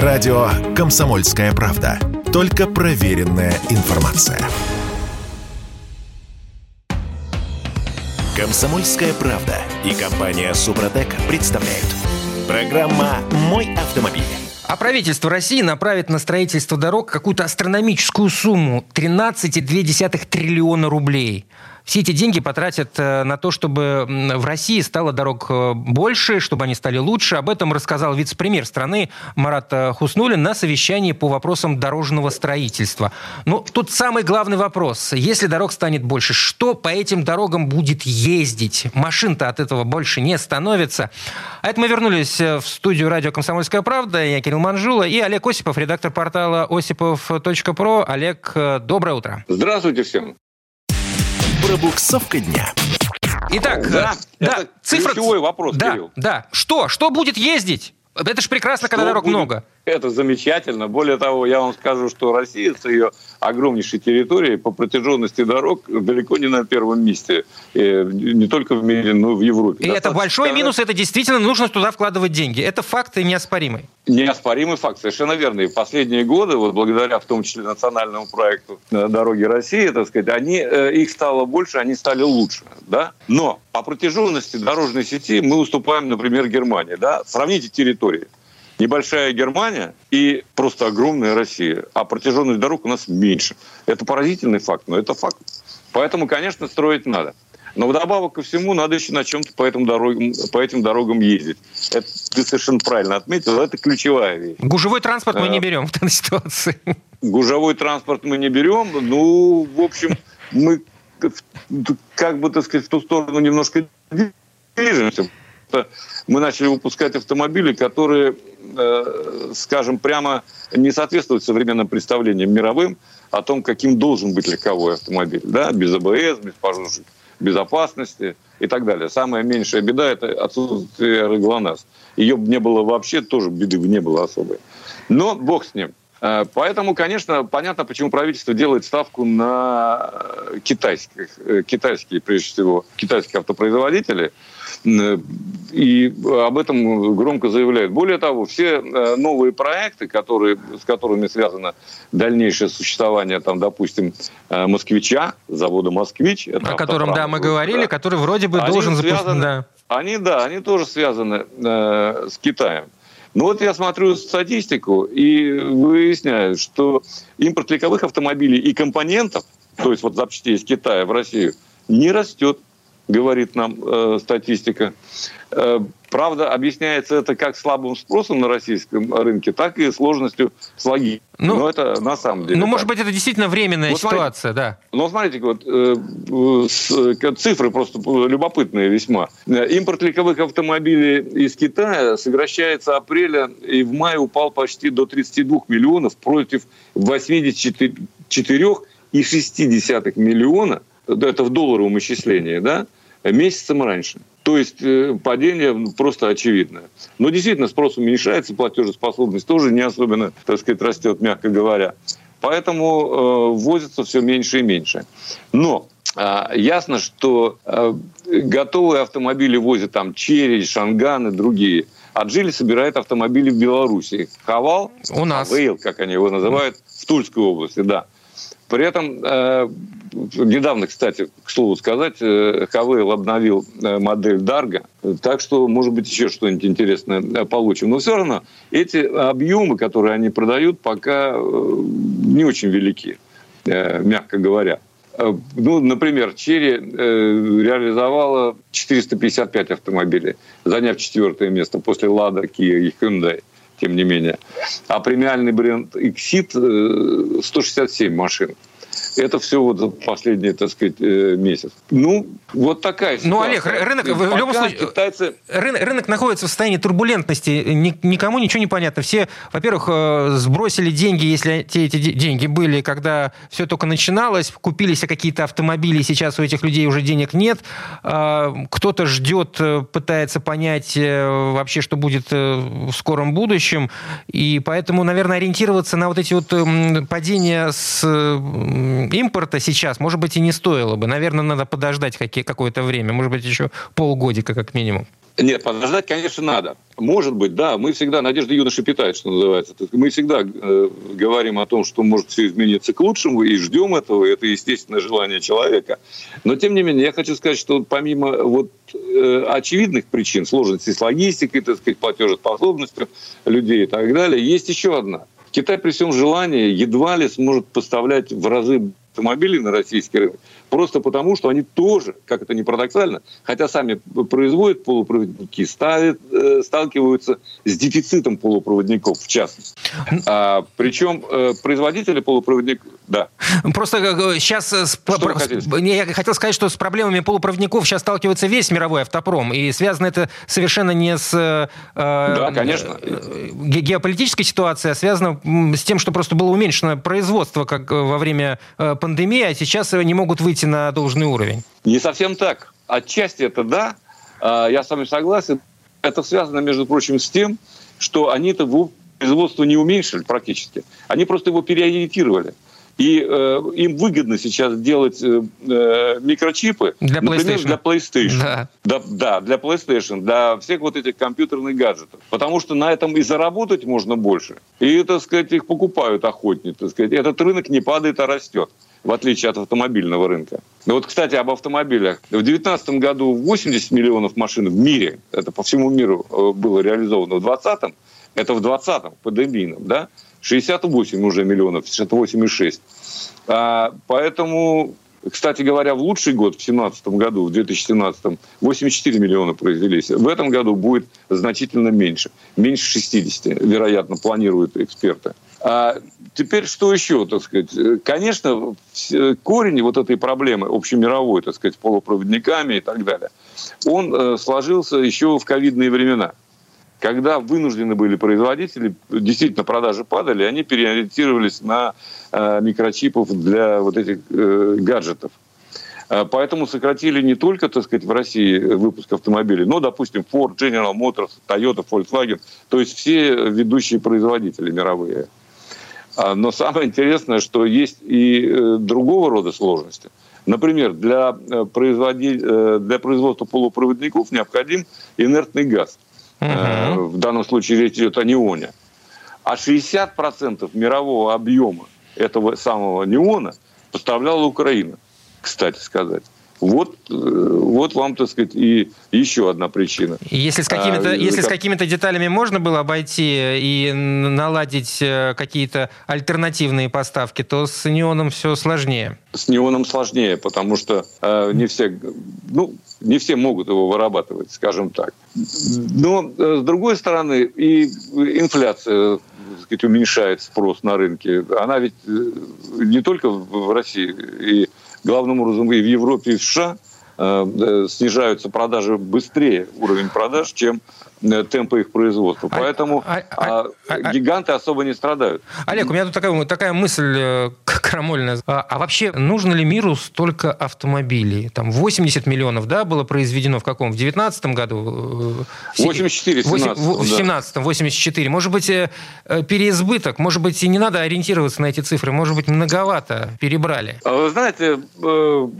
Радио «Комсомольская правда». Только проверенная информация. «Комсомольская правда» и компания «Супротек» представляют. Программа «Мой автомобиль». А правительство России направит на строительство дорог какую-то астрономическую сумму – 13,2 триллиона рублей – все эти деньги потратят э, на то, чтобы в России стало дорог э, больше, чтобы они стали лучше. Об этом рассказал вице-премьер страны Марат э, Хуснулин на совещании по вопросам дорожного строительства. Но ну, тут самый главный вопрос. Если дорог станет больше, что по этим дорогам будет ездить? Машин-то от этого больше не становится. А это мы вернулись в студию радио «Комсомольская правда». Я Кирилл Манжула и Олег Осипов, редактор портала осипов.про. Олег, доброе утро. Здравствуйте всем. Пробуксовка дня. Итак, да, да, это цифра... ключевой вопрос, да, Кирилл. Да, что? Что будет ездить? Это же прекрасно, когда дорог будет? много. Это замечательно. Более того, я вам скажу, что Россия с ее огромнейшей территорией по протяженности дорог далеко не на первом месте. И не только в мире, но и в Европе. И Достаточно это большой сказать... минус, это действительно нужно туда вкладывать деньги. Это факт и неоспоримый. Неоспоримый факт, совершенно верно. И в последние годы, вот благодаря в том числе национальному проекту «Дороги России», так сказать, они, э, их стало больше, они стали лучше. Да? Но по протяженности дорожной сети мы уступаем, например, Германии. Да? Сравните территории небольшая Германия и просто огромная Россия, а протяженность дорог у нас меньше. Это поразительный факт, но это факт. Поэтому, конечно, строить надо. Но вдобавок ко всему надо еще на чем-то по этим дорогам, по этим дорогам ездить. Это ты совершенно правильно отметил, это ключевая вещь. Гужевой транспорт мы не э, берем в данной ситуации. Гужевой транспорт мы не берем. Ну, в общем, мы как бы, так сказать, в ту сторону немножко движемся. Мы начали выпускать автомобили, которые Э, скажем, прямо не соответствует современным представлениям мировым о том, каким должен быть легковой автомобиль. Да? Без АБС, без пожарной безопасности и так далее. Самая меньшая беда – это отсутствие ГЛОНАСС. Ее не было вообще, тоже беды не было особой. Но бог с ним. Э, поэтому, конечно, понятно, почему правительство делает ставку на китайских, э, китайские, прежде всего, китайские автопроизводители – и об этом громко заявляют. Более того, все э, новые проекты, которые, с которыми связано дальнейшее существование, там, допустим, э, «Москвича», завода «Москвич». о котором, да, мы говорили, да, который вроде бы должен запустить. Да. Они, да, они тоже связаны э, с Китаем. Ну вот я смотрю статистику и выясняю, что импорт легковых автомобилей и компонентов, то есть вот запчастей из Китая в Россию, не растет говорит нам э, статистика. Э, правда, объясняется это как слабым спросом на российском рынке, так и сложностью с логикой. Ну, Но это на самом деле. Ну, может быть, это действительно временная вот ситуация, смотрите, да. Но смотрите, вот э, с, цифры просто любопытные весьма. Импорт легковых автомобилей из Китая сокращается апреля и в мае упал почти до 32 миллионов против 84,6 миллиона это в долларовом исчислении, да, месяцем раньше. То есть э, падение просто очевидное. Но действительно спрос уменьшается, платежеспособность тоже не особенно, так сказать, растет, мягко говоря. Поэтому э, возится все меньше и меньше. Но э, ясно, что э, готовые автомобили возят там Черри, Шанган и другие. А Джили собирает автомобили в Беларуси. Хавал, у нас. Хавейл, как они его называют, в Тульской области, да. При этом э, недавно, кстати, к слову сказать, э, Хавейл обновил э, модель Дарга, так что, может быть, еще что-нибудь интересное получим. Но все равно эти объемы, которые они продают, пока не очень велики, мягко говоря. Ну, например, Черри реализовала 455 автомобилей, заняв четвертое место после Лада, Kia и Hyundai тем не менее. А премиальный бренд Exit 167 машин. Это все вот за последний, так сказать, э, месяц. Ну, вот такая ситуация. Ну, Олег, рынок в любом случае... Китайцы... Рынок, рынок находится в состоянии турбулентности. Никому ничего не понятно. Все, во-первых, э, сбросили деньги, если те эти деньги были, когда все только начиналось, купили себе какие-то автомобили, сейчас у этих людей уже денег нет. А, кто-то ждет, э, пытается понять вообще, что будет в скором будущем. И поэтому, наверное, ориентироваться на вот эти вот падения с импорта сейчас, может быть, и не стоило бы. Наверное, надо подождать какое-то время, может быть, еще полгодика как минимум. Нет, подождать, конечно, надо. Может быть, да, мы всегда, надежда юноши питает, что называется. Мы всегда э, говорим о том, что может все измениться к лучшему, и ждем этого, это естественное желание человека. Но, тем не менее, я хочу сказать, что помимо вот э, очевидных причин, сложности с логистикой, так сказать, платежеспособностью людей и так далее, есть еще одна. Китай при всем желании едва ли сможет поставлять в разы автомобилей на российский рынок, просто потому, что они тоже, как это не парадоксально, хотя сами производят полупроводники, ставят, э, сталкиваются с дефицитом полупроводников, в частности. А, причем э, производители полупроводников... Да. Просто сейчас... Э, что я хотел сказать, что с проблемами полупроводников сейчас сталкивается весь мировой автопром, и связано это совершенно не с э, да, конечно. геополитической ситуацией, а связано с тем, что просто было уменьшено производство как во время пандемии, а сейчас не могут выйти на должный уровень. Не совсем так. Отчасти это да, а, я с вами согласен. Это связано, между прочим, с тем, что они-то производство не уменьшили практически. Они просто его переориентировали. И э, им выгодно сейчас делать э, э микрочипы, для например, PlayStation. для PlayStation. Да. Да, да, для PlayStation, для всех вот этих компьютерных гаджетов. Потому что на этом и заработать можно больше. И, так сказать, их покупают охотнее. Так сказать. Этот рынок не падает, а растет в отличие от автомобильного рынка. Ну вот, кстати, об автомобилях. В 2019 году 80 миллионов машин в мире, это по всему миру э, было реализовано, в 2020 это в 2020 пандемийном, да, 68 уже миллионов, 68,6. А, поэтому, кстати говоря, в лучший год, в 2017 году, в 2017, 84 миллиона произвелись. В этом году будет значительно меньше. Меньше 60, вероятно, планируют эксперты. А теперь что еще, так сказать? Конечно, корень вот этой проблемы общемировой, так сказать, полупроводниками и так далее, он э, сложился еще в ковидные времена когда вынуждены были производители, действительно продажи падали, они переориентировались на э, микрочипов для вот этих э, гаджетов. Э, поэтому сократили не только, так сказать, в России выпуск автомобилей, но, допустим, Ford, General Motors, Toyota, Volkswagen, то есть все ведущие производители мировые. А, но самое интересное, что есть и другого рода сложности. Например, для, производи... для производства полупроводников необходим инертный газ – Угу. В данном случае речь идет о неоне. А 60% мирового объема этого самого неона поставляла Украина, кстати сказать. Вот, э, вот вам, так сказать, и еще одна причина. Если с какими-то, а, если как... с какими-то деталями можно было обойти и наладить э, какие-то альтернативные поставки, то с неоном все сложнее. С неоном сложнее, потому что э, не все, ну, не все могут его вырабатывать, скажем так. Но, э, с другой стороны, и инфляция сказать, уменьшает спрос на рынке. Она ведь не только в России, и главным образом и в Европе, и в США э, э, снижаются продажи быстрее, уровень продаж, чем Э, темпы их производства. А, Поэтому а, а, а, гиганты особо не страдают. Олег, у меня тут такая, такая мысль э, крамольная. А, а вообще, нужно ли миру столько автомобилей? Там 80 миллионов, да, было произведено в каком? В 19 году? 84, 17. В 17 84. Может быть, переизбыток? Может быть, и не надо ориентироваться на эти цифры? Может быть, многовато перебрали? Вы знаете,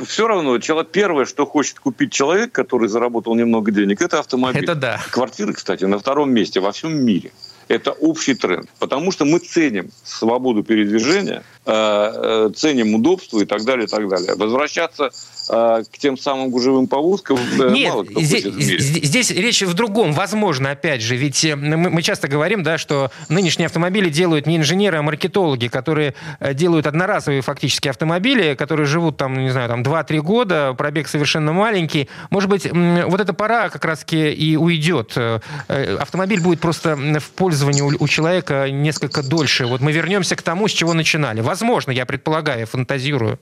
все равно первое, что хочет купить человек, который заработал немного денег, это автомобиль. Это да. Квартира кстати, на втором месте во всем мире. Это общий тренд. Потому что мы ценим свободу передвижения, э, э, ценим удобство и так далее, и так далее. Возвращаться э, к тем самым гужевым повозкам Нет, мало кто здесь, хочет в мире. Здесь речь в другом. Возможно, опять же, ведь мы, часто говорим, да, что нынешние автомобили делают не инженеры, а маркетологи, которые делают одноразовые фактически автомобили, которые живут там, не знаю, там 2-3 года, пробег совершенно маленький. Может быть, вот эта пора как раз-таки и уйдет. Автомобиль будет просто в у, у человека несколько дольше. Вот мы вернемся к тому, с чего начинали. Возможно, я предполагаю, фантазирую.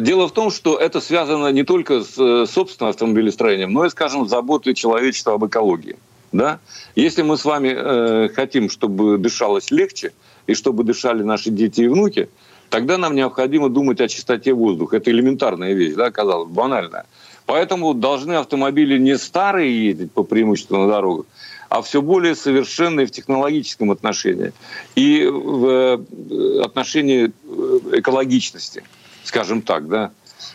Дело в том, что это связано не только с э, собственным автомобилестроением, но и, скажем, заботой человечества об экологии. Да? Если мы с вами э, хотим, чтобы дышалось легче, и чтобы дышали наши дети и внуки, тогда нам необходимо думать о чистоте воздуха. Это элементарная вещь, да, казалось, банальная. Поэтому должны автомобили не старые ездить по преимуществу на дорогах, а все более совершенные в технологическом отношении и в э, отношении э, экологичности, скажем так, да.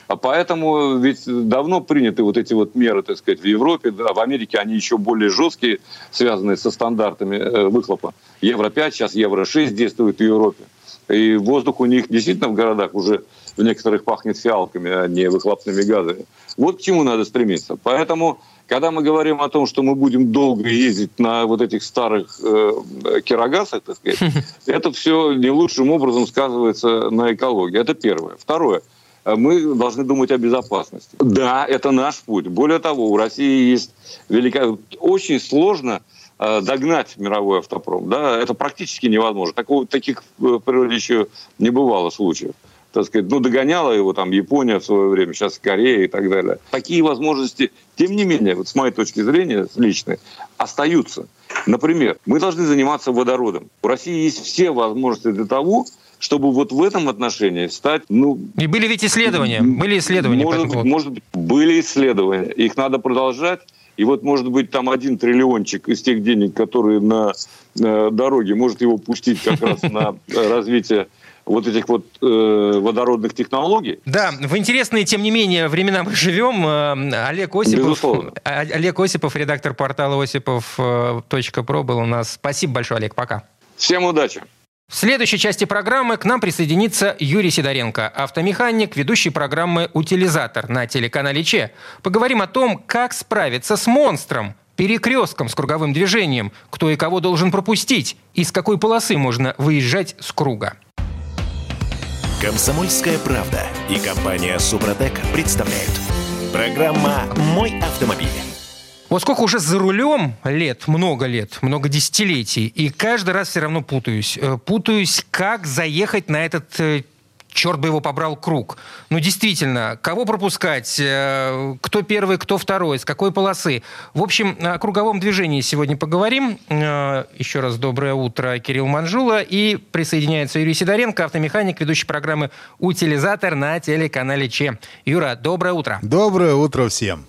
А поэтому ведь давно приняты вот эти вот меры, так сказать, в Европе, да, в Америке они еще более жесткие, связанные со стандартами э, выхлопа. Евро-5, сейчас Евро-6 действует в Европе. И воздух у них действительно в городах уже в некоторых пахнет фиалками, а не выхлопными газами. Вот к чему надо стремиться. Поэтому, когда мы говорим о том, что мы будем долго ездить на вот этих старых э, кирогазах, так сказать, это все не лучшим образом сказывается на экологии. Это первое. Второе мы должны думать о безопасности. Да, это наш путь. Более того, у России есть великая... Очень сложно э, догнать мировой автопром. Да? Это практически невозможно. Такого, таких в природе еще не бывало случаев так сказать, ну, догоняла его там Япония в свое время, сейчас Корея и так далее. Такие возможности, тем не менее, вот с моей точки зрения, личной, остаются. Например, мы должны заниматься водородом. У России есть все возможности для того, чтобы вот в этом отношении стать, ну... И были ведь исследования, были исследования. Может, быть, может быть, были исследования. Их надо продолжать. И вот, может быть, там один триллиончик из тех денег, которые на, на дороге, может его пустить как раз на развитие вот этих вот э, водородных технологий. Да, в интересные, тем не менее, времена мы живем. Э, Олег Осипов, Безусловно. Олег Осипов, редактор портала осипов.про был у нас. Спасибо большое, Олег, пока. Всем удачи. В следующей части программы к нам присоединится Юрий Сидоренко, автомеханик, ведущий программы «Утилизатор» на телеканале ЧЕ. Поговорим о том, как справиться с монстром, перекрестком с круговым движением, кто и кого должен пропустить, и с какой полосы можно выезжать с круга. Комсомольская правда и компания «Супротек» представляют. Программа «Мой автомобиль». Вот сколько уже за рулем лет, много лет, много десятилетий, и каждый раз все равно путаюсь. Э, путаюсь, как заехать на этот э, черт бы его побрал круг. Ну, действительно, кого пропускать, э, кто первый, кто второй, с какой полосы. В общем, о круговом движении сегодня поговорим. Э, еще раз доброе утро, Кирилл Манжула. И присоединяется Юрий Сидоренко, автомеханик, ведущий программы «Утилизатор» на телеканале Че. Юра, доброе утро. Доброе утро всем.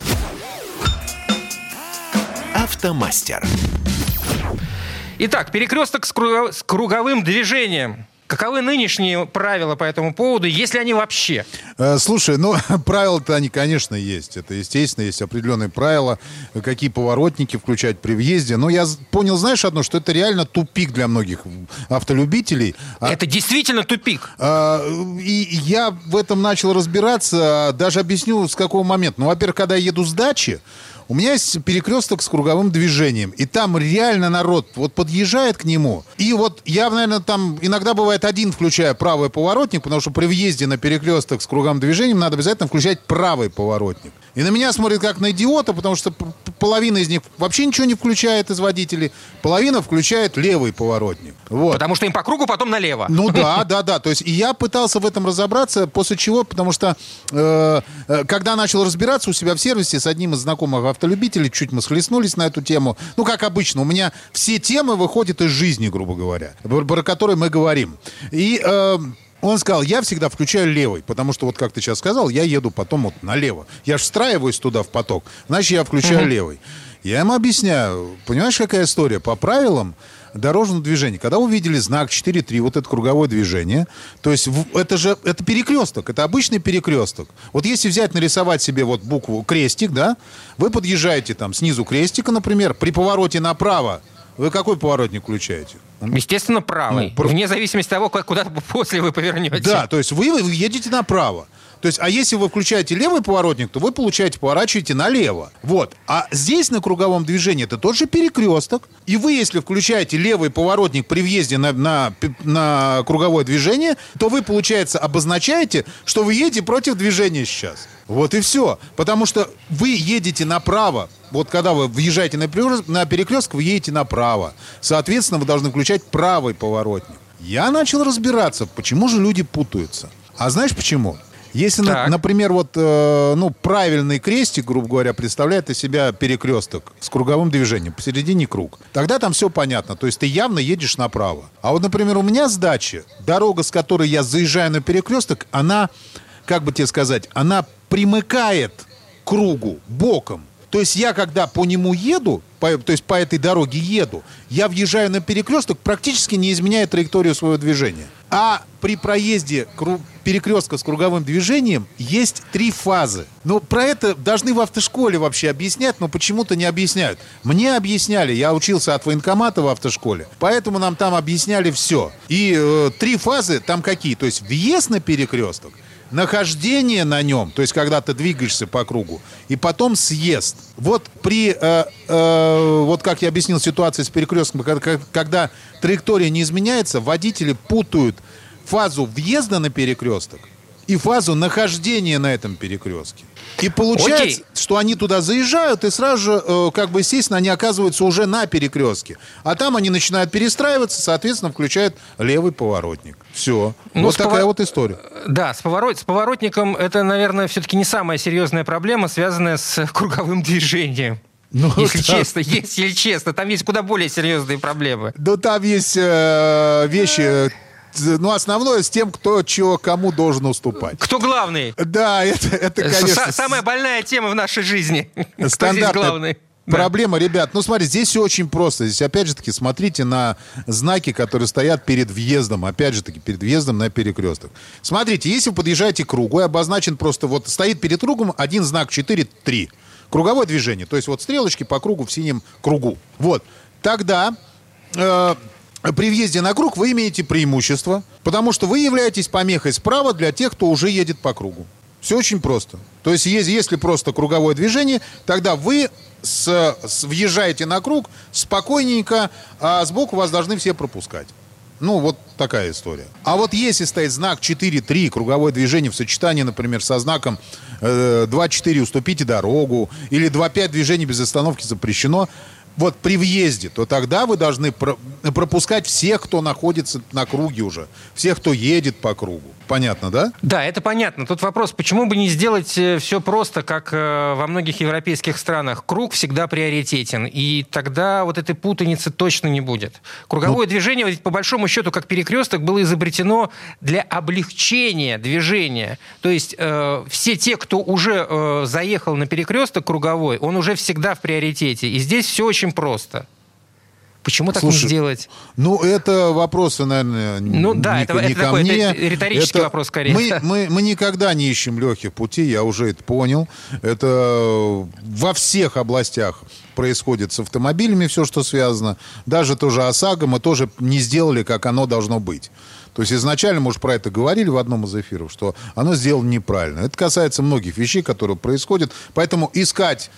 Автомастер. Итак, перекресток с круговым движением. Каковы нынешние правила по этому поводу, если они вообще? Э, слушай, ну, правила-то они, конечно, есть. Это, естественно, есть определенные правила, какие поворотники включать при въезде. Но я понял, знаешь, одно, что это реально тупик для многих автолюбителей. А это действительно тупик. А, и я в этом начал разбираться, даже объясню, с какого момента. Ну, во-первых, когда я еду с дачи, у меня есть перекресток с круговым движением, и там реально народ вот подъезжает к нему. И вот я, наверное, там иногда бывает один включая правый поворотник, потому что при въезде на перекресток с круговым движением надо обязательно включать правый поворотник. И на меня смотрят как на идиота, потому что половина из них вообще ничего не включает из водителей, половина включает левый поворотник. Вот. Потому что им по кругу потом налево. Ну да, да, да. То есть и я пытался в этом разобраться, после чего, потому что э, э, когда начал разбираться у себя в сервисе с одним из знакомых автолюбителей, чуть мы схлестнулись на эту тему. Ну, как обычно, у меня все темы выходят из жизни, грубо говоря, про которые мы говорим. И э, он сказал, я всегда включаю левый, потому что вот как ты сейчас сказал, я еду потом вот налево. Я же встраиваюсь туда в поток, значит, я включаю угу. левый. Я ему объясняю, понимаешь, какая история? По правилам дорожного движения, когда увидели знак 4.3, вот это круговое движение, то есть это же это перекресток, это обычный перекресток. Вот если взять, нарисовать себе вот букву крестик, да, вы подъезжаете там снизу крестика, например, при повороте направо вы какой поворотник включаете? Естественно, правый. Ну, Вне зависимости от того, куда после вы повернете. Да, то есть вы, вы едете направо. То есть, а если вы включаете левый поворотник, то вы, получаете, поворачиваете налево. Вот. А здесь на круговом движении это тот же перекресток. И вы, если включаете левый поворотник при въезде на, на, на круговое движение, то вы, получается, обозначаете, что вы едете против движения сейчас. Вот и все. Потому что вы едете направо. Вот когда вы въезжаете на перекресток, на перекресток, вы едете направо. Соответственно, вы должны включать правый поворотник. Я начал разбираться, почему же люди путаются. А знаешь почему? Если, на, например, вот, э, ну, правильный крестик, грубо говоря, представляет из себя перекресток с круговым движением, посередине круг, тогда там все понятно. То есть ты явно едешь направо. А вот, например, у меня с дачи, дорога, с которой я заезжаю на перекресток, она, как бы тебе сказать, она примыкает к кругу боком. То есть я, когда по нему еду, по, то есть по этой дороге еду, я въезжаю на перекресток, практически не изменяя траекторию своего движения. А при проезде перекрестка с круговым движением есть три фазы. Но про это должны в автошколе вообще объяснять, но почему-то не объясняют. Мне объясняли, я учился от военкомата в автошколе, поэтому нам там объясняли все. И э, три фазы там какие? То есть въезд на перекресток, нахождение на нем, то есть когда ты двигаешься по кругу, и потом съезд. Вот при, э, э, вот как я объяснил ситуацию с перекрестком, когда, когда траектория не изменяется, водители путают фазу въезда на перекресток и фазу нахождения на этом перекрестке. И получается, Окей. что они туда заезжают, и сразу же, э, как бы, естественно, они оказываются уже на перекрестке. А там они начинают перестраиваться, соответственно, включают левый поворотник. Все. Ну, вот такая повор- вот история. Да, с, поворот, с поворотником это, наверное, все-таки не самая серьезная проблема, связанная с круговым движением. Ну, если так. честно, если честно, там есть куда более серьезные проблемы. Да там есть э, вещи, э, ну, основное с тем, кто чего кому должен уступать. Кто главный? Да, это, это конечно... Са- Самая больная тема в нашей жизни. Стандартная главный? Да. Проблема, ребят, ну смотри, здесь все очень просто. Здесь, опять же таки, смотрите на знаки, которые стоят перед въездом. Опять же таки, перед въездом на перекресток. Смотрите, если вы подъезжаете к кругу, и обозначен просто, вот стоит перед кругом один знак 4-3. Круговое движение. То есть вот стрелочки по кругу в синем кругу. Вот. Тогда э, при въезде на круг вы имеете преимущество, потому что вы являетесь помехой справа для тех, кто уже едет по кругу. Все очень просто. То есть, если, просто круговое движение, тогда вы с- с- въезжаете на круг спокойненько, а сбоку вас должны все пропускать. Ну, вот такая история. А вот если стоит знак 4-3, круговое движение в сочетании, например, со знаком э, 2-4 уступите дорогу, или 2-5 движение без остановки запрещено, вот при въезде, то тогда вы должны про- пропускать всех, кто находится на круге уже, всех, кто едет по кругу. Понятно, да? Да, это понятно. Тут вопрос, почему бы не сделать все просто, как э, во многих европейских странах? Круг всегда приоритетен, и тогда вот этой путаницы точно не будет. Круговое движение, ведь по большому счету, как перекресток, было изобретено для облегчения движения. То есть э, все те, кто уже э, заехал на перекресток круговой, он уже всегда в приоритете. И здесь все очень просто. Почему так Слушай, не сделать? Ну, это вопросы, наверное, Ну не, да, не это- ко- это не ко такой, мне. это риторический вопрос скорее. Мы, мы, мы никогда не ищем легких путей, я уже это понял. Это во всех областях происходит с автомобилями все, что связано. Даже тоже ОСАГО мы тоже не сделали, как оно должно быть. То есть изначально, мы уже про это говорили в одном из эфиров, что оно сделано неправильно. Это касается многих вещей, которые происходят. Поэтому искать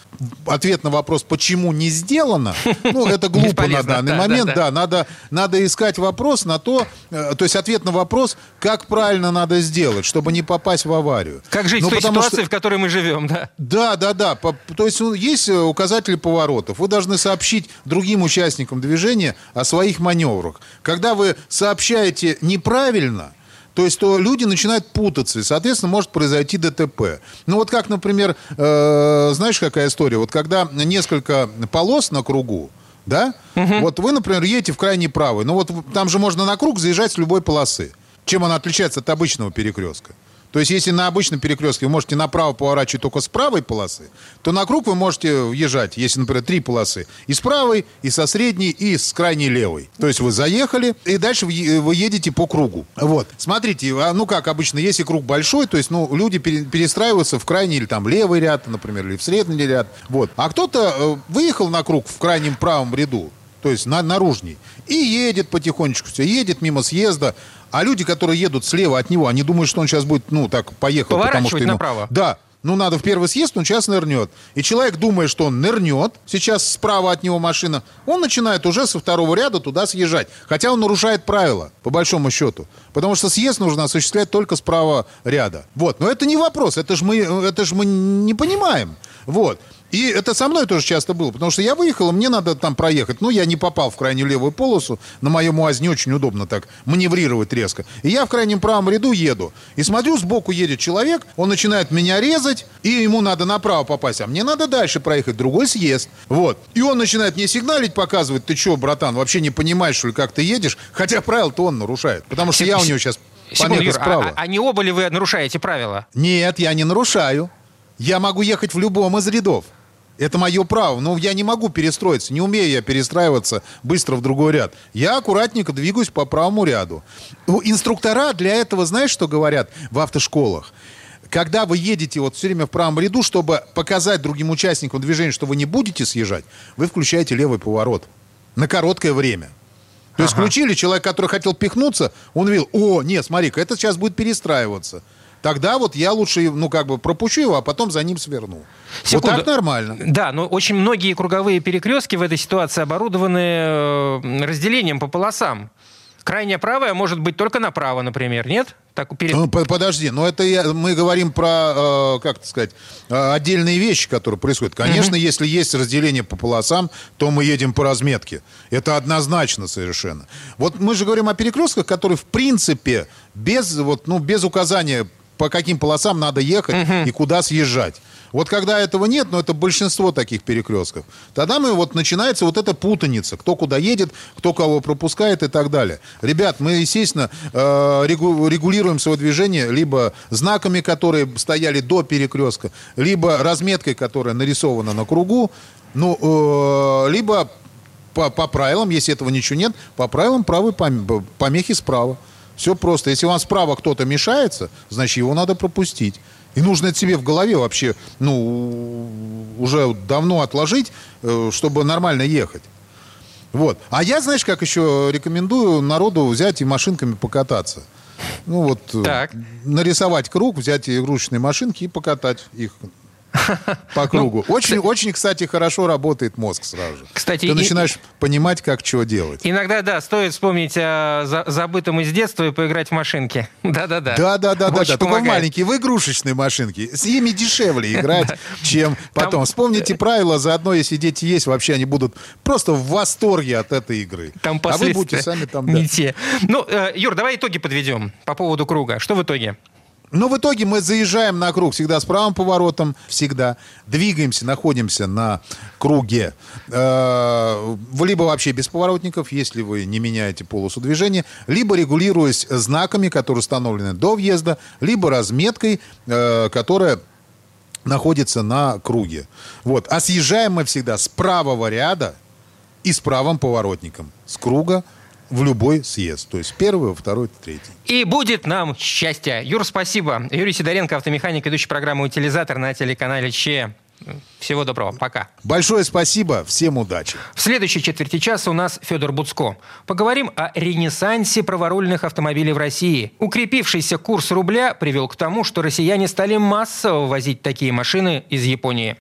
ответ на вопрос, почему не сделано, ну, это глупо на данный да, момент. да, Да, надо, надо искать вопрос на то, э, то есть ответ на вопрос, как правильно надо сделать, чтобы не попасть в аварию. Как жить Ну, в той ситуации, что- в которой мы живем, да? да, да, да. По- То есть ну, есть э, указатели поворотов. Вы должны сообщить другим участникам движения о своих маневрах. Когда вы сообщаете неправильно, то есть то люди начинают путаться, и, соответственно, может произойти ДТП. Ну вот как, например, э, знаешь, какая история? Вот когда несколько полос на кругу, да? Вот вы, например, едете в крайний правый. Ну вот там же можно на круг заезжать с любой полосы. Чем она отличается от обычного перекрестка? То есть, если на обычном перекрестке вы можете направо поворачивать только с правой полосы, то на круг вы можете въезжать, если, например, три полосы, и с правой, и со средней, и с крайней левой. То есть вы заехали, и дальше вы едете по кругу. Вот. Смотрите, а, ну как обычно, если круг большой, то есть, ну, люди пере- перестраиваются в крайний или там левый ряд, например, или в средний ряд. Вот. А кто-то э, выехал на круг в крайнем правом ряду, то есть на, наружней, и едет потихонечку все, едет мимо съезда, а люди, которые едут слева от него, они думают, что он сейчас будет, ну, так, поехал, потому что... Поворачивать ему- направо. Да, ну, надо в первый съезд, он сейчас нырнет. И человек думает, что он нырнет, сейчас справа от него машина, он начинает уже со второго ряда туда съезжать. Хотя он нарушает правила, по большому счету. Потому что съезд нужно осуществлять только с правого ряда. Вот, но это не вопрос, это же мы, это ж мы не понимаем. Вот. И это со мной тоже часто было, потому что я выехал, и мне надо там проехать. Ну, я не попал в крайнюю левую полосу, на моем УАЗе не очень удобно так маневрировать резко. И я в крайнем правом ряду еду. И смотрю, сбоку едет человек, он начинает меня резать, и ему надо направо попасть, а мне надо дальше проехать, другой съезд. Вот. И он начинает мне сигналить, показывать, ты что, братан, вообще не понимаешь, что ли, как ты едешь? Хотя правила-то он нарушает, потому что я у него сейчас Секунду, Юр, а, справа. а- а не оба ли вы нарушаете правила? Нет, я не нарушаю. Я могу ехать в любом из рядов. Это мое право. Но я не могу перестроиться. Не умею я перестраиваться быстро в другой ряд. Я аккуратненько двигаюсь по правому ряду. Инструктора для этого, знаешь, что говорят в автошколах? Когда вы едете вот все время в правом ряду, чтобы показать другим участникам движения, что вы не будете съезжать, вы включаете левый поворот на короткое время. То есть ага. включили, человек, который хотел пихнуться, он видел, о, нет, смотри-ка, это сейчас будет перестраиваться тогда вот я лучше, ну, как бы пропущу его, а потом за ним сверну. Секунду. Вот так нормально. Да, но очень многие круговые перекрестки в этой ситуации оборудованы э, разделением по полосам. Крайняя правая может быть только направо, например, нет? Так, перед... ну, подожди, но это я, мы говорим про, э, как сказать, э, отдельные вещи, которые происходят. Конечно, угу. если есть разделение по полосам, то мы едем по разметке. Это однозначно совершенно. Вот мы же говорим о перекрестках, которые в принципе без, вот, ну, без указания по каким полосам надо ехать угу. и куда съезжать. Вот когда этого нет, но это большинство таких перекрестков, тогда мы вот начинается вот эта путаница, кто куда едет, кто кого пропускает и так далее. Ребят, мы, естественно, э, регулируем свое движение либо знаками, которые стояли до перекрестка, либо разметкой, которая нарисована на кругу, ну, э, либо по, по правилам, если этого ничего нет, по правилам правой помехи справа. Все просто. Если вам справа кто-то мешается, значит, его надо пропустить. И нужно это себе в голове вообще, ну, уже давно отложить, э, чтобы нормально ехать. Вот. А я, знаешь, как еще рекомендую народу взять и машинками покататься. Ну вот, э, так. нарисовать круг, взять игрушечные машинки и покатать их по ну, кругу. Очень, очень, кстати, хорошо работает мозг сразу же. Кстати, ты начинаешь понимать, как чего делать. Иногда, да, стоит вспомнить о забытом из детства и поиграть в машинки. Да-да-да. Да-да-да, да, да. Только маленькие, в игрушечные машинки. С ними дешевле играть, чем потом. Вспомните правила, заодно, если дети есть, вообще они будут просто в восторге от этой игры. Там а вы будете сами там. Не те. Ну, э, Юр, давай итоги подведем по поводу круга. Что в итоге? Но в итоге мы заезжаем на круг всегда с правым поворотом, всегда. Двигаемся, находимся на круге. Э, либо вообще без поворотников, если вы не меняете полосу движения, либо регулируясь знаками, которые установлены до въезда, либо разметкой, э, которая находится на круге. Вот. А съезжаем мы всегда с правого ряда и с правым поворотником. С круга в любой съезд. То есть первый, второй, третий. И будет нам счастье. Юр, спасибо. Юрий Сидоренко, автомеханик, ведущий программы «Утилизатор» на телеканале ЧЕ. Всего доброго. Пока. Большое спасибо. Всем удачи. В следующей четверти часа у нас Федор Буцко. Поговорим о ренессансе праворульных автомобилей в России. Укрепившийся курс рубля привел к тому, что россияне стали массово возить такие машины из Японии.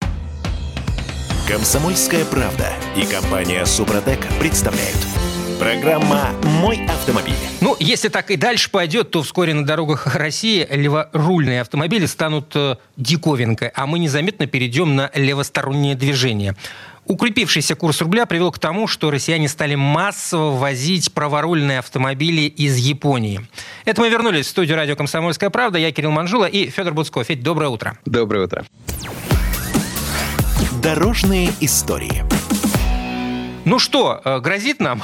Комсомольская правда и компания Супротек представляют – Программа «Мой автомобиль». Ну, если так и дальше пойдет, то вскоре на дорогах России леворульные автомобили станут э, диковинкой, а мы незаметно перейдем на левостороннее движение. Укрепившийся курс рубля привел к тому, что россияне стали массово возить праворульные автомобили из Японии. Это мы вернулись в студию радио «Комсомольская правда». Я Кирилл Манжула и Федор Буцков. Федь, доброе утро. Доброе утро. Дорожные истории. Ну что, э, грозит нам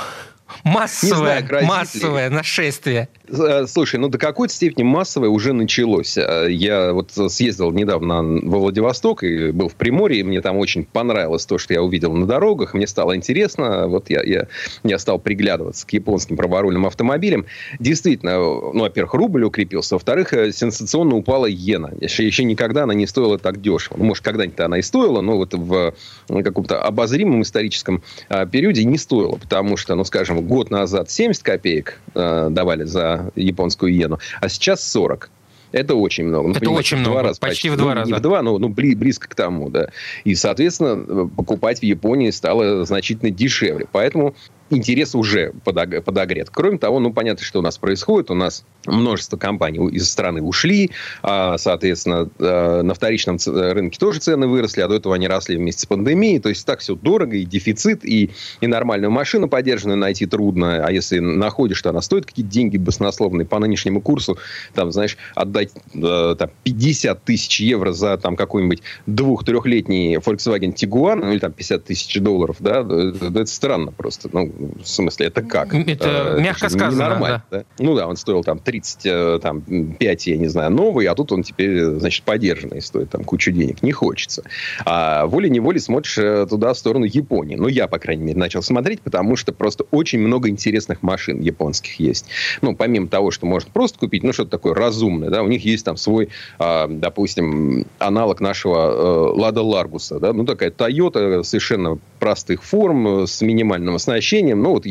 Массовое, знаю, массовое нашествие. Э, слушай, ну до какой-то степени массовое уже началось. Э, я вот съездил недавно во Владивосток и был в Приморье, и мне там очень понравилось то, что я увидел на дорогах. Мне стало интересно. Вот я, я, я стал приглядываться к японским праворульным автомобилям. Действительно, ну, во-первых, рубль укрепился. Во-вторых, э, сенсационно упала иена. Еще, еще никогда она не стоила так дешево. Ну, может, когда-нибудь она и стоила, но вот в каком-то обозримом историческом периоде не стоила. Потому что, ну, скажем, год назад 70 копеек давали за японскую иену, а сейчас 40. Это очень много. Ну, это очень много, раза, почти, почти в два ну, раза. Не в два, но ну, близко к тому, да. И, соответственно, покупать в Японии стало значительно дешевле. Поэтому интерес уже подогрет. Кроме того, ну, понятно, что у нас происходит. У нас множество компаний из страны ушли. А, соответственно, э, на вторичном рынке тоже цены выросли, а до этого они росли вместе с пандемией. То есть так все дорого, и дефицит, и, и нормальную машину поддержанную найти трудно. А если находишь, то она стоит какие-то деньги баснословные. По нынешнему курсу, там, знаешь, отдать э, там, 50 тысяч евро за там какой-нибудь двух-трехлетний Volkswagen Tiguan, ну, или там 50 тысяч долларов, да, это, это странно просто. Ну, В смысле, это как? Это э, мягко это сказано, нормально, да. да. Ну да, он стоил там 35, там, 5, я не знаю, новый, а тут он теперь, значит, подержанный, стоит там кучу денег. Не хочется. А волей-неволей смотришь э, туда, в сторону Японии. Ну, я, по крайней мере, начал смотреть, потому что просто очень много интересных машин японских есть. Ну, помимо того, что можно просто купить, ну, что-то такое разумное, да, у них есть там свой, а, допустим, аналог нашего э, Лада Ларгуса, да, ну, такая Toyota совершенно простых форм, с минимальным оснащением, ну, вот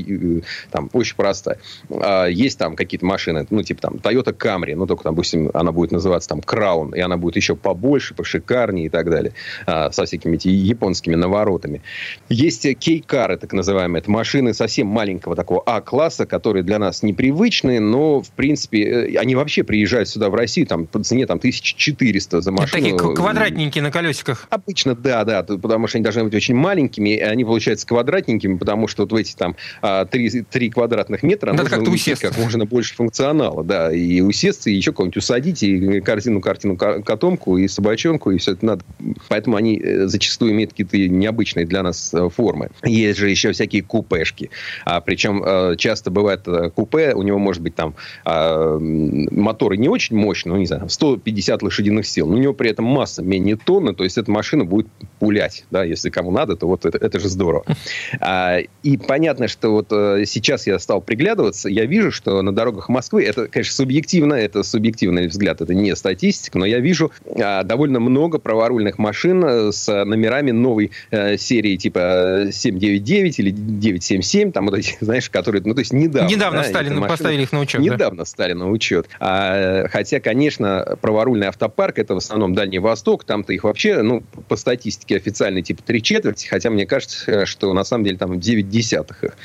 там очень простая. А есть там какие-то машины, ну, типа там Toyota Camry, ну, только, допустим, она будет называться там Crown, и она будет еще побольше, пошикарнее и так далее, а, со всякими эти японскими наворотами. Есть K-Car, так называемые, это машины совсем маленького такого А-класса, которые для нас непривычные, но, в принципе, э, они вообще приезжают сюда в Россию, там, по цене там 1400 за машину. Это такие квадратненькие на колесиках. Обычно, да, да, потому что они должны быть очень маленькими, и они получаются квадратненькими, потому что вот в эти там 3, а, 3 квадратных метра Надо нужно как как можно больше функционала, да, и усесться, и еще кого-нибудь усадить, и корзину, картину, котомку, и собачонку, и все это надо. Поэтому они э, зачастую имеют какие-то необычные для нас э, формы. Есть же еще всякие купешки. А, причем э, часто бывает купе, у него может быть там а, моторы не очень мощные, ну, не знаю, 150 лошадиных сил, но у него при этом масса менее тонны, то есть эта машина будет пулять, да, если кому надо, то вот это, это же здорово. А, и понятно, что вот э, сейчас я стал приглядываться, я вижу, что на дорогах Москвы, это, конечно, субъективно, это субъективный взгляд, это не статистика, но я вижу а, довольно много праворульных машин э, с номерами новой э, серии типа 799 или 977, там вот эти, знаешь, которые, ну, то есть недавно. Недавно да, Сталин поставили их на учет. Недавно да? стали на учет. А, хотя, конечно, праворульный автопарк, это в основном Дальний Восток, там-то их вообще, ну, по статистике официальной, типа три четверти, хотя мне кажется, что на самом деле там 9 десятых их.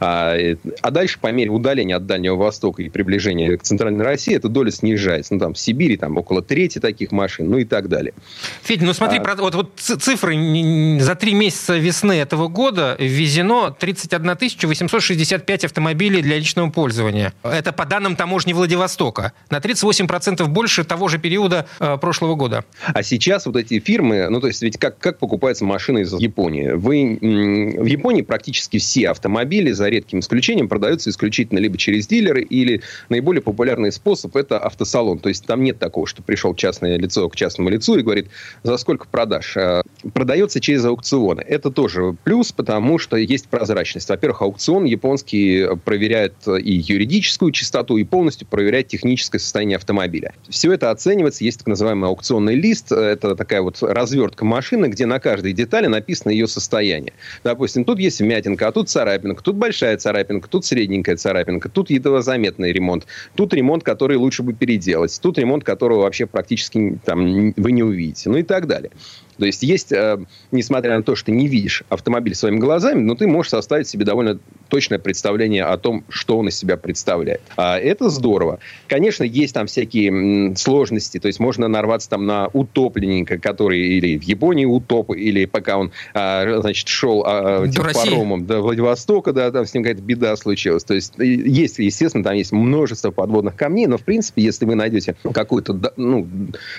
А, а дальше, по мере удаления от Дальнего Востока и приближения к Центральной России, эта доля снижается. Ну, там в Сибири там около трети таких машин, ну и так далее. Федя, ну смотри, а... вот, вот цифры за три месяца весны этого года ввезено 31 865 автомобилей для личного пользования. Это по данным таможни Владивостока. На 38% больше того же периода э, прошлого года. А сейчас вот эти фирмы, ну то есть ведь как, как покупается машина из Японии? Вы в Японии практически все автомобили, за редким исключением, продаются исключительно либо через дилеры, или наиболее популярный способ – это автосалон. То есть там нет такого, что пришел частное лицо к частному лицу и говорит, за сколько продашь? А, продается через аукционы. Это тоже плюс, потому что есть прозрачность. Во-первых, аукцион японский проверяет и юридическую чистоту, и полностью проверяет техническое состояние автомобиля. Все это оценивается. Есть так называемый аукционный лист. Это такая вот развертка машины, где на каждой детали написано ее состояние. Допустим, тут есть вмятинка, а тут царапинка, тут большая царапинка, тут средненькая царапинка, тут едва заметный ремонт, тут ремонт, который лучше бы переделать, тут ремонт, которого вообще практически там, вы не увидите, ну и так далее. То есть есть, э, несмотря на то, что ты не видишь автомобиль своими глазами, но ты можешь составить себе довольно точное представление о том, что он из себя представляет. А это здорово. Конечно, есть там всякие сложности, то есть можно нарваться там на утопленника, который или в Японии утоп, или пока он, а, значит, шел а, типа, паромом до Владивостока, да, там с ним какая-то беда случилась. То есть есть, естественно, там есть множество подводных камней, но, в принципе, если вы найдете какую-то ну,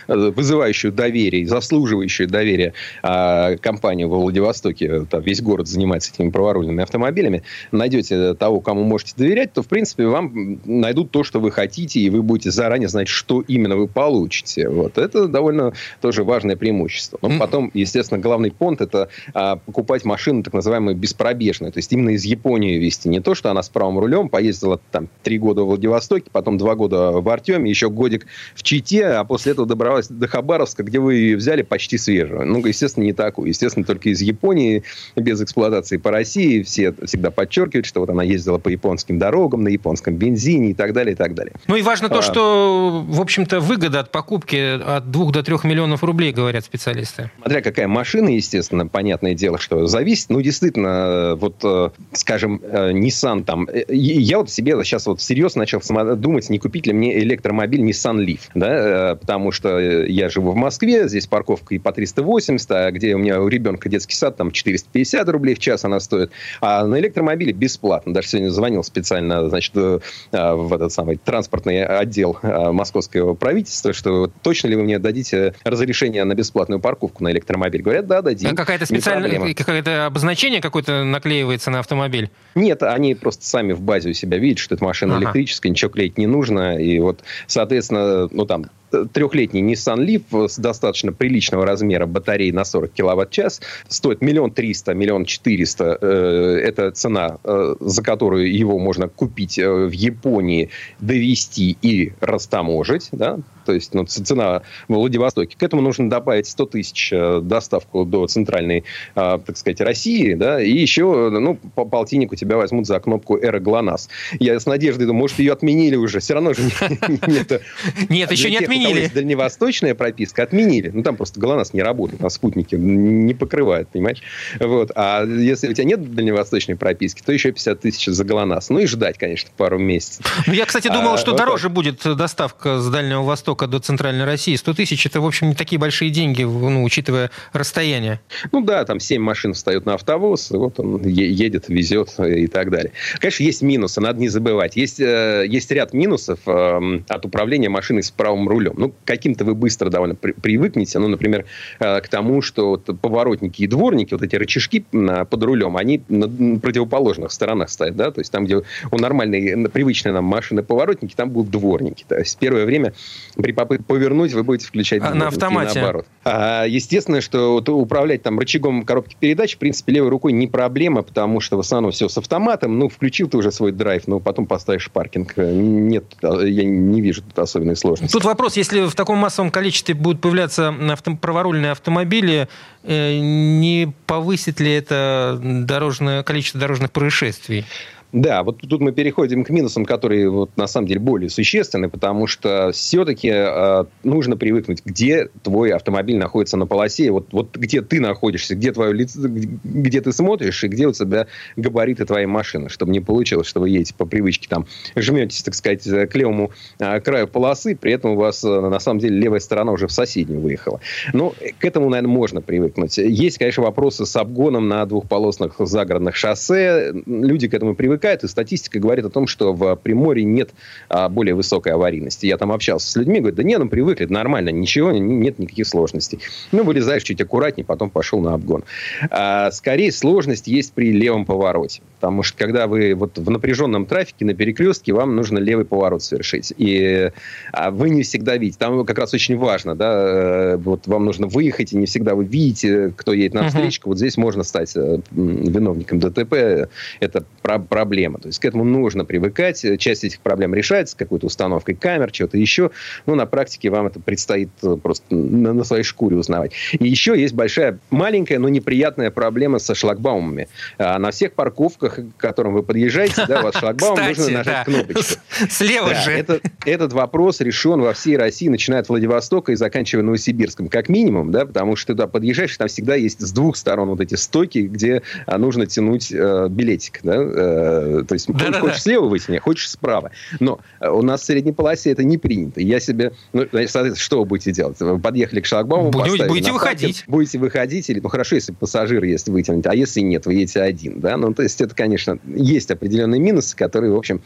вызывающую доверие, заслуживающую доверие доверия а, компанию во Владивостоке, там весь город занимается этими праворульными автомобилями, найдете того, кому можете доверять, то, в принципе, вам найдут то, что вы хотите, и вы будете заранее знать, что именно вы получите. Вот. Это довольно тоже важное преимущество. Но потом, естественно, главный понт – это а, покупать машину так называемую беспробежную, то есть именно из Японии вести. Не то, что она с правым рулем поездила там три года в Владивостоке, потом два года в Артеме, еще годик в Чите, а после этого добралась до Хабаровска, где вы ее взяли почти свежую же. Ну, естественно, не такую. Естественно, только из Японии, без эксплуатации по России. Все всегда подчеркивают, что вот она ездила по японским дорогам, на японском бензине и так далее, и так далее. Ну, и важно то, а... что, в общем-то, выгода от покупки от 2 до 3 миллионов рублей, говорят специалисты. Смотря какая машина, естественно, понятное дело, что зависит. Ну, действительно, вот, э, скажем, э, Nissan там... Э, я вот себе сейчас вот всерьез начал думать, не купить ли мне электромобиль Nissan Leaf, да, потому что я живу в Москве, здесь парковка и по 300 380, а где у меня у ребенка детский сад, там 450 рублей в час она стоит. А на электромобиле бесплатно. Даже сегодня звонил специально, значит, э, в этот самый транспортный отдел э, московского правительства, что точно ли вы мне дадите разрешение на бесплатную парковку на электромобиль? Говорят, да, дадим. А какая-то специальная, какое-то обозначение какое-то наклеивается на автомобиль? Нет, они просто сами в базе у себя видят, что это машина ага. электрическая, ничего клеить не нужно. И вот, соответственно, ну там трехлетний Nissan Leaf с достаточно приличного размера батареи на 40 киловатт-час стоит миллион триста, миллион четыреста. Э, это цена, э, за которую его можно купить э, в Японии, довести и растаможить. Да? То есть ну, цена в Владивостоке. К этому нужно добавить 100 тысяч доставку до центральной, так сказать, России. Да? И еще ну, по полтиннику тебя возьмут за кнопку «Эра ГЛОНАСС». Я с надеждой думаю, может, ее отменили уже. Все равно же нет. Нет, еще не отменили отменили. дальневосточная прописка, отменили. Ну, там просто ГЛОНАСС не работает, на спутнике не покрывает, понимаешь? Вот. А если у тебя нет дальневосточной прописки, то еще 50 тысяч за ГЛОНАСС. Ну и ждать, конечно, пару месяцев. Ну, я, кстати, думал, а, что вот дороже так. будет доставка с Дальнего Востока до Центральной России. 100 тысяч – это, в общем, не такие большие деньги, ну, учитывая расстояние. Ну да, там 7 машин встают на автовоз, вот он едет, везет и так далее. Конечно, есть минусы, надо не забывать. Есть, э, есть ряд минусов э, от управления машиной с правым рулем рулем. Ну, каким-то вы быстро довольно при, привыкнете. Ну, например, э, к тому, что вот поворотники и дворники, вот эти рычажки на, под рулем, они на противоположных сторонах стоят, да, то есть там, где у нормальной, привычной нам машины поворотники, там будут дворники. То есть первое время при попытке повернуть вы будете включать а, на автомате. наоборот. А, естественно, что вот управлять там рычагом коробки передач, в принципе, левой рукой не проблема, потому что в основном все с автоматом. Ну, включил ты уже свой драйв, но потом поставишь паркинг. Нет, я не вижу тут особенной сложности. Тут вопрос, если в таком массовом количестве будут появляться авто, праворульные автомобили, э, не повысит ли это дорожное, количество дорожных происшествий? Да, вот тут мы переходим к минусам, которые вот, на самом деле более существенны, потому что все-таки э, нужно привыкнуть, где твой автомобиль находится на полосе, вот, вот где ты находишься, где твое лицо, где ты смотришь и где у тебя габариты твоей машины, чтобы не получилось, что вы едете по привычке, там, жметесь, так сказать, к левому э, краю полосы, при этом у вас э, на самом деле левая сторона уже в соседнюю выехала. Но ну, к этому, наверное, можно привыкнуть. Есть, конечно, вопросы с обгоном на двухполосных загородных шоссе. Люди к этому привыкают привлекает, и статистика говорит о том, что в Приморье нет а, более высокой аварийности. Я там общался с людьми, говорят, да не, ну привыкли, нормально, ничего, нет никаких сложностей. Ну, вылезаешь чуть аккуратнее, потом пошел на обгон. А, скорее, сложность есть при левом повороте. Потому что, когда вы вот в напряженном трафике на перекрестке, вам нужно левый поворот совершить. И а вы не всегда видите. Там как раз очень важно, да, э, вот вам нужно выехать, и не всегда вы видите, кто едет на встречку. Uh-huh. Вот здесь можно стать э, виновником ДТП. Это проблема проблема. То есть к этому нужно привыкать. Часть этих проблем решается какой-то установкой камер, чего-то еще. Но на практике вам это предстоит э, просто на, на своей шкуре узнавать. И еще есть большая, маленькая, но неприятная проблема со шлагбаумами. А на всех парковках, к которым вы подъезжаете, да, у вас шлагбаум, нужно нажать кнопочку. Слева же. Этот вопрос решен во всей России, начиная от Владивостока и заканчивая Новосибирском, как минимум, да, потому что туда подъезжаешь, там всегда есть с двух сторон вот эти стойки, где а, нужно тянуть э, билетик, да, э, то есть да, хочешь да, слева вытяни, хочешь справа. Но э, у нас в средней полосе это не принято. Я себе... Ну, что вы будете делать? Вы подъехали к шлагбауму, Будете, будете выходить. Будете выходить. Или, ну, хорошо, если пассажир есть вытянуть, а если нет, вы едете один. Да? Ну, то есть это, конечно, есть определенные минусы, которые, в общем,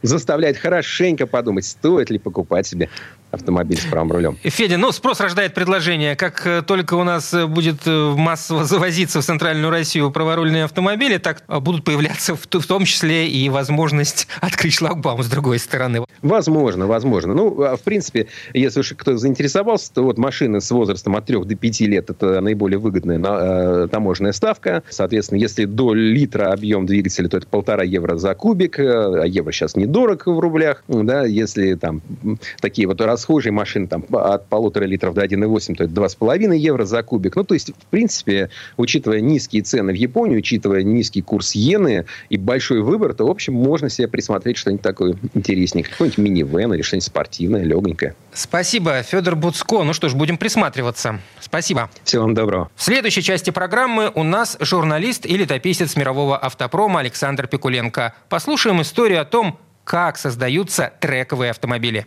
заставляют хорошенько подумать, стоит ли покупать себе автомобиль с правым рулем. Федя, ну, спрос рождает предложение. Как э, только у нас э, будет массово завозиться в Центральную Россию праворульные автомобили, так будут появляться в, в том числе и возможность открыть шлагбаум с другой стороны. Возможно, возможно. Ну, а, в принципе, если уж кто заинтересовался, то вот машины с возрастом от 3 до 5 лет это наиболее выгодная э, таможенная ставка. Соответственно, если до литра объем двигателя, то это полтора евро за кубик. А евро сейчас недорог в рублях. Да, если там такие вот расхожие машины там, от полутора литров до 1,8, то это 2,5 евро за кубик. Ну, то есть, в принципе, учитывая низкие цены в Японии, учитывая низкий курс иены и большой большой выбор, то, в общем, можно себе присмотреть что-нибудь такое интересненькое. Какой-нибудь минивэн или что-нибудь спортивное, легонькое. Спасибо, Федор Буцко. Ну что ж, будем присматриваться. Спасибо. Всего вам доброго. В следующей части программы у нас журналист и летописец мирового автопрома Александр Пикуленко. Послушаем историю о том, как создаются трековые автомобили.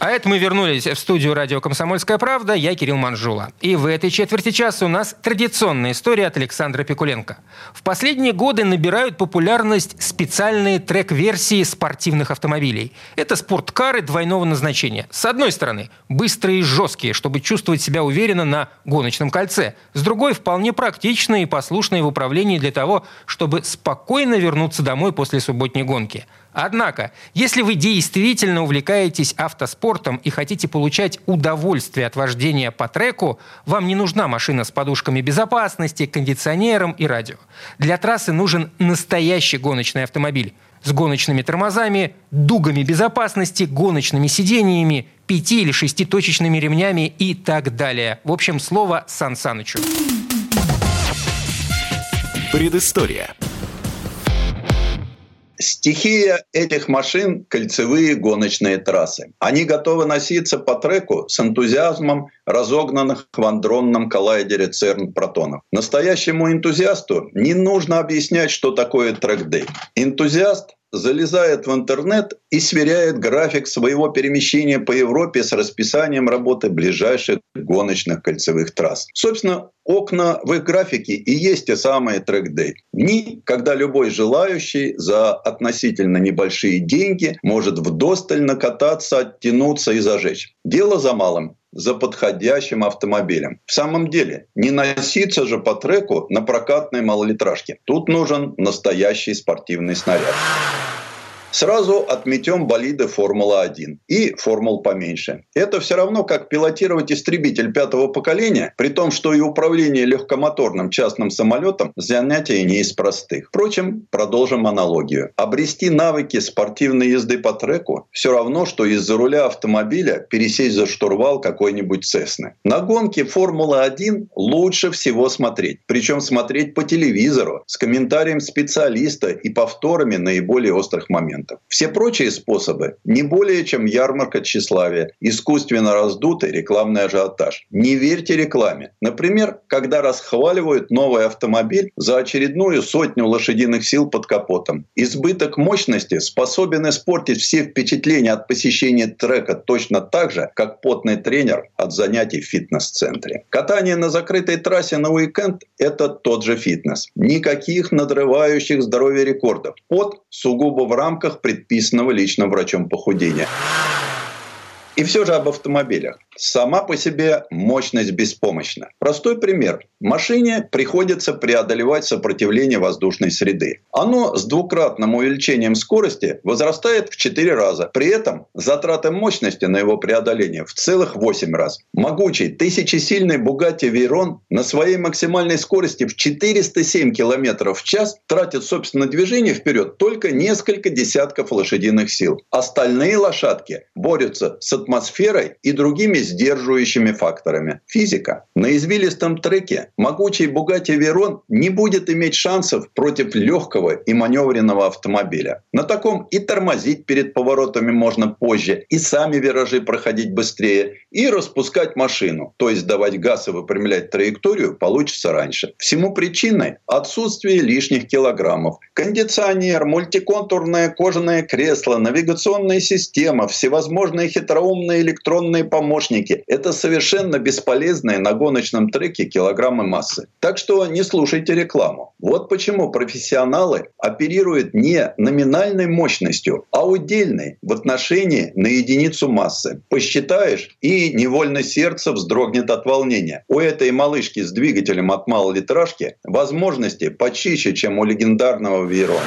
А это мы вернулись в студию радио «Комсомольская правда». Я Кирилл Манжула. И в этой четверти часа у нас традиционная история от Александра Пикуленко. В последние годы набирают популярность специальные трек-версии спортивных автомобилей. Это спорткары двойного назначения. С одной стороны, быстрые и жесткие, чтобы чувствовать себя уверенно на гоночном кольце. С другой, вполне практичные и послушные в управлении для того, чтобы спокойно вернуться домой после субботней гонки – Однако, если вы действительно увлекаетесь автоспортом и хотите получать удовольствие от вождения по треку, вам не нужна машина с подушками безопасности, кондиционером и радио. Для трассы нужен настоящий гоночный автомобиль с гоночными тормозами, дугами безопасности, гоночными сидениями, пяти- или шеститочечными ремнями и так далее. В общем, слово Сан Санычу. Предыстория. Стихия этих машин – кольцевые гоночные трассы. Они готовы носиться по треку с энтузиазмом разогнанных в андронном коллайдере ЦЕРН протонов. Настоящему энтузиасту не нужно объяснять, что такое трек-дей. Энтузиаст залезает в интернет и сверяет график своего перемещения по Европе с расписанием работы ближайших гоночных кольцевых трасс. Собственно, окна в их графике и есть те самые трек-дей. Дни, когда любой желающий за относительно небольшие деньги может вдосталь накататься, оттянуться и зажечь. Дело за малым за подходящим автомобилем. В самом деле, не носиться же по треку на прокатной малолитражке. Тут нужен настоящий спортивный снаряд. Сразу отметем болиды Формула-1 и формул поменьше. Это все равно, как пилотировать истребитель пятого поколения, при том, что и управление легкомоторным частным самолетом занятие не из простых. Впрочем, продолжим аналогию. Обрести навыки спортивной езды по треку все равно, что из-за руля автомобиля пересесть за штурвал какой-нибудь Цесны. На гонке Формула-1 лучше всего смотреть. Причем смотреть по телевизору, с комментарием специалиста и повторами наиболее острых моментов моментов. Все прочие способы не более чем ярмарка тщеславия, искусственно раздутый рекламный ажиотаж. Не верьте рекламе. Например, когда расхваливают новый автомобиль за очередную сотню лошадиных сил под капотом. Избыток мощности способен испортить все впечатления от посещения трека точно так же, как потный тренер от занятий в фитнес-центре. Катание на закрытой трассе на уикенд – это тот же фитнес. Никаких надрывающих здоровье рекордов. Пот сугубо в рамках рамках предписанного личным врачом похудения. И все же об автомобилях. Сама по себе мощность беспомощна. Простой пример. Машине приходится преодолевать сопротивление воздушной среды. Оно с двукратным увеличением скорости возрастает в 4 раза. При этом затраты мощности на его преодоление в целых 8 раз. Могучий тысячесильный Bugatti Veyron на своей максимальной скорости в 407 км в час тратит, собственно, движение вперед только несколько десятков лошадиных сил. Остальные лошадки борются с атмосферой и другими сдерживающими факторами. Физика. На извилистом треке могучий Bugatti Veyron не будет иметь шансов против легкого и маневренного автомобиля. На таком и тормозить перед поворотами можно позже, и сами виражи проходить быстрее, и распускать машину, то есть давать газ и выпрямлять траекторию получится раньше. Всему причиной отсутствие лишних килограммов. Кондиционер, мультиконтурное кожаное кресло, навигационная система, всевозможные хитроумные умные электронные помощники. Это совершенно бесполезные на гоночном треке килограммы массы. Так что не слушайте рекламу. Вот почему профессионалы оперируют не номинальной мощностью, а удельной в отношении на единицу массы. Посчитаешь, и невольно сердце вздрогнет от волнения. У этой малышки с двигателем от малолитражки возможности почище, чем у легендарного Вейрона.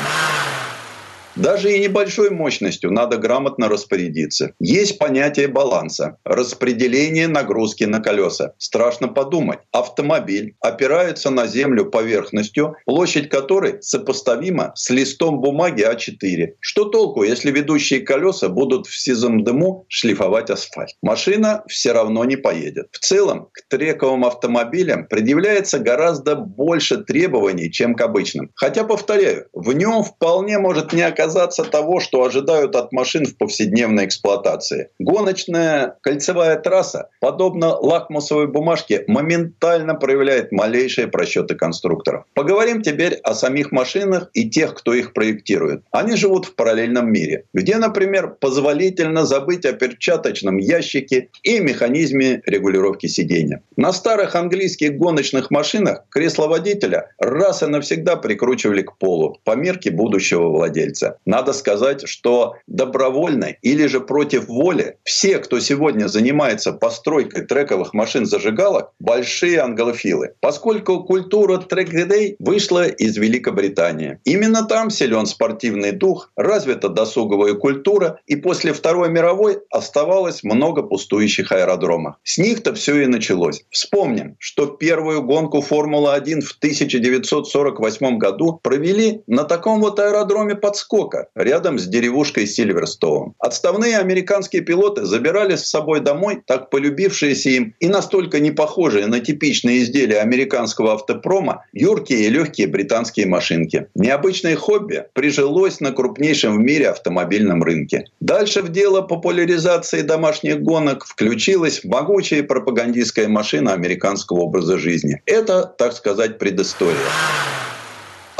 Даже и небольшой мощностью надо грамотно распорядиться. Есть понятие баланса, распределение нагрузки на колеса. Страшно подумать. Автомобиль опирается на землю поверхностью, площадь которой сопоставима с листом бумаги А4. Что толку, если ведущие колеса будут в сизом дыму шлифовать асфальт? Машина все равно не поедет. В целом, к трековым автомобилям предъявляется гораздо больше требований, чем к обычным. Хотя, повторяю, в нем вполне может не оказаться оказаться того, что ожидают от машин в повседневной эксплуатации. Гоночная кольцевая трасса, подобно лакмусовой бумажке, моментально проявляет малейшие просчеты конструкторов. Поговорим теперь о самих машинах и тех, кто их проектирует. Они живут в параллельном мире, где, например, позволительно забыть о перчаточном ящике и механизме регулировки сидения. На старых английских гоночных машинах кресло водителя раз и навсегда прикручивали к полу по мерке будущего владельца. Надо сказать, что добровольно или же против воли все, кто сегодня занимается постройкой трековых машин-зажигалок, большие англофилы, поскольку культура трек-дэй вышла из Великобритании. Именно там силен спортивный дух, развита досуговая культура, и после Второй мировой оставалось много пустующих аэродромов. С них-то все и началось. Вспомним, что первую гонку Формулы-1 в 1948 году провели на таком вот аэродроме подскока, рядом с деревушкой Сильверстоун. Отставные американские пилоты забирали с собой домой так полюбившиеся им и настолько не похожие на типичные изделия американского автопрома юркие и легкие британские машинки. Необычное хобби прижилось на крупнейшем в мире автомобильном рынке. Дальше в дело популяризации домашних гонок включилась могучая пропагандистская машина американского образа жизни. Это, так сказать, предыстория.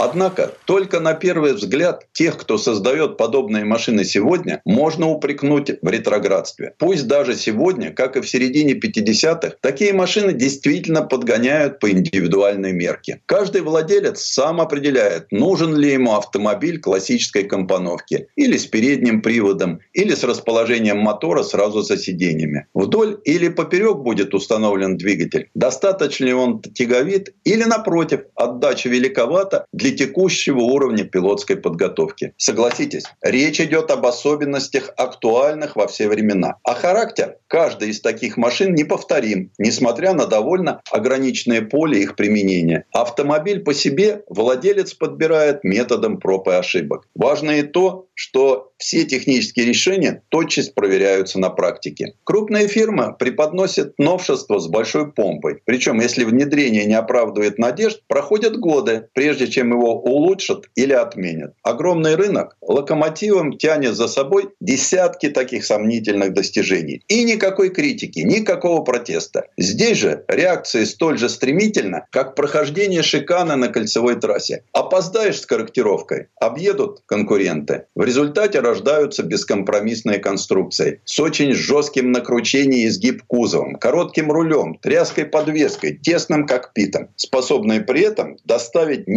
Однако только на первый взгляд тех, кто создает подобные машины сегодня, можно упрекнуть в ретроградстве. Пусть даже сегодня, как и в середине 50-х, такие машины действительно подгоняют по индивидуальной мерке. Каждый владелец сам определяет, нужен ли ему автомобиль классической компоновки, или с передним приводом, или с расположением мотора сразу за сиденьями. Вдоль или поперек будет установлен двигатель. Достаточно ли он тяговит, или напротив, отдача великовата для текущего уровня пилотской подготовки. Согласитесь, речь идет об особенностях актуальных во все времена. А характер каждой из таких машин неповторим, несмотря на довольно ограниченное поле их применения. Автомобиль по себе владелец подбирает методом проб и ошибок. Важно и то, что все технические решения тотчас проверяются на практике. Крупные фирмы преподносят новшества с большой помпой. Причем, если внедрение не оправдывает надежд, проходят годы, прежде чем его улучшат или отменят. Огромный рынок локомотивом тянет за собой десятки таких сомнительных достижений. И никакой критики, никакого протеста. Здесь же реакция столь же стремительна, как прохождение шикана на кольцевой трассе. Опоздаешь с корректировкой, объедут конкуренты. В результате рождаются бескомпромиссные конструкции с очень жестким накручением изгиб кузовом, коротким рулем, тряской подвеской, тесным кокпитом, способные при этом доставить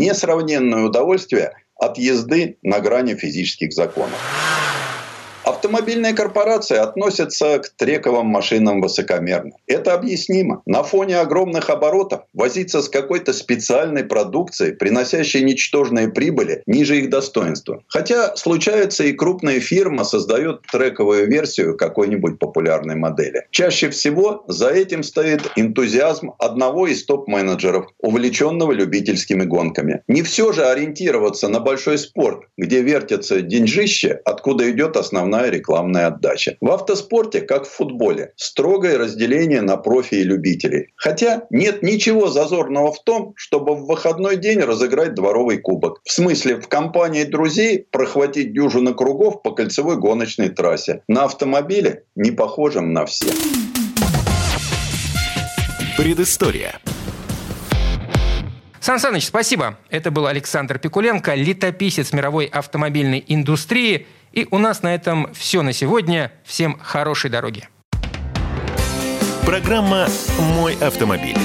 несравненное удовольствие от езды на грани физических законов. Автомобильные корпорации относятся к трековым машинам высокомерно. Это объяснимо. На фоне огромных оборотов возиться с какой-то специальной продукцией, приносящей ничтожные прибыли ниже их достоинства. Хотя случается и крупная фирма создает трековую версию какой-нибудь популярной модели. Чаще всего за этим стоит энтузиазм одного из топ-менеджеров, увлеченного любительскими гонками. Не все же ориентироваться на большой спорт, где вертятся деньжище, откуда идет основная основная рекламная отдача. В автоспорте, как в футболе, строгое разделение на профи и любителей. Хотя нет ничего зазорного в том, чтобы в выходной день разыграть дворовый кубок. В смысле, в компании друзей прохватить дюжину кругов по кольцевой гоночной трассе. На автомобиле, не похожем на все. Предыстория. Сан Саныч, спасибо. Это был Александр Пикуленко, летописец мировой автомобильной индустрии – и у нас на этом все на сегодня. Всем хорошей дороги. Программа «Мой автомобиль».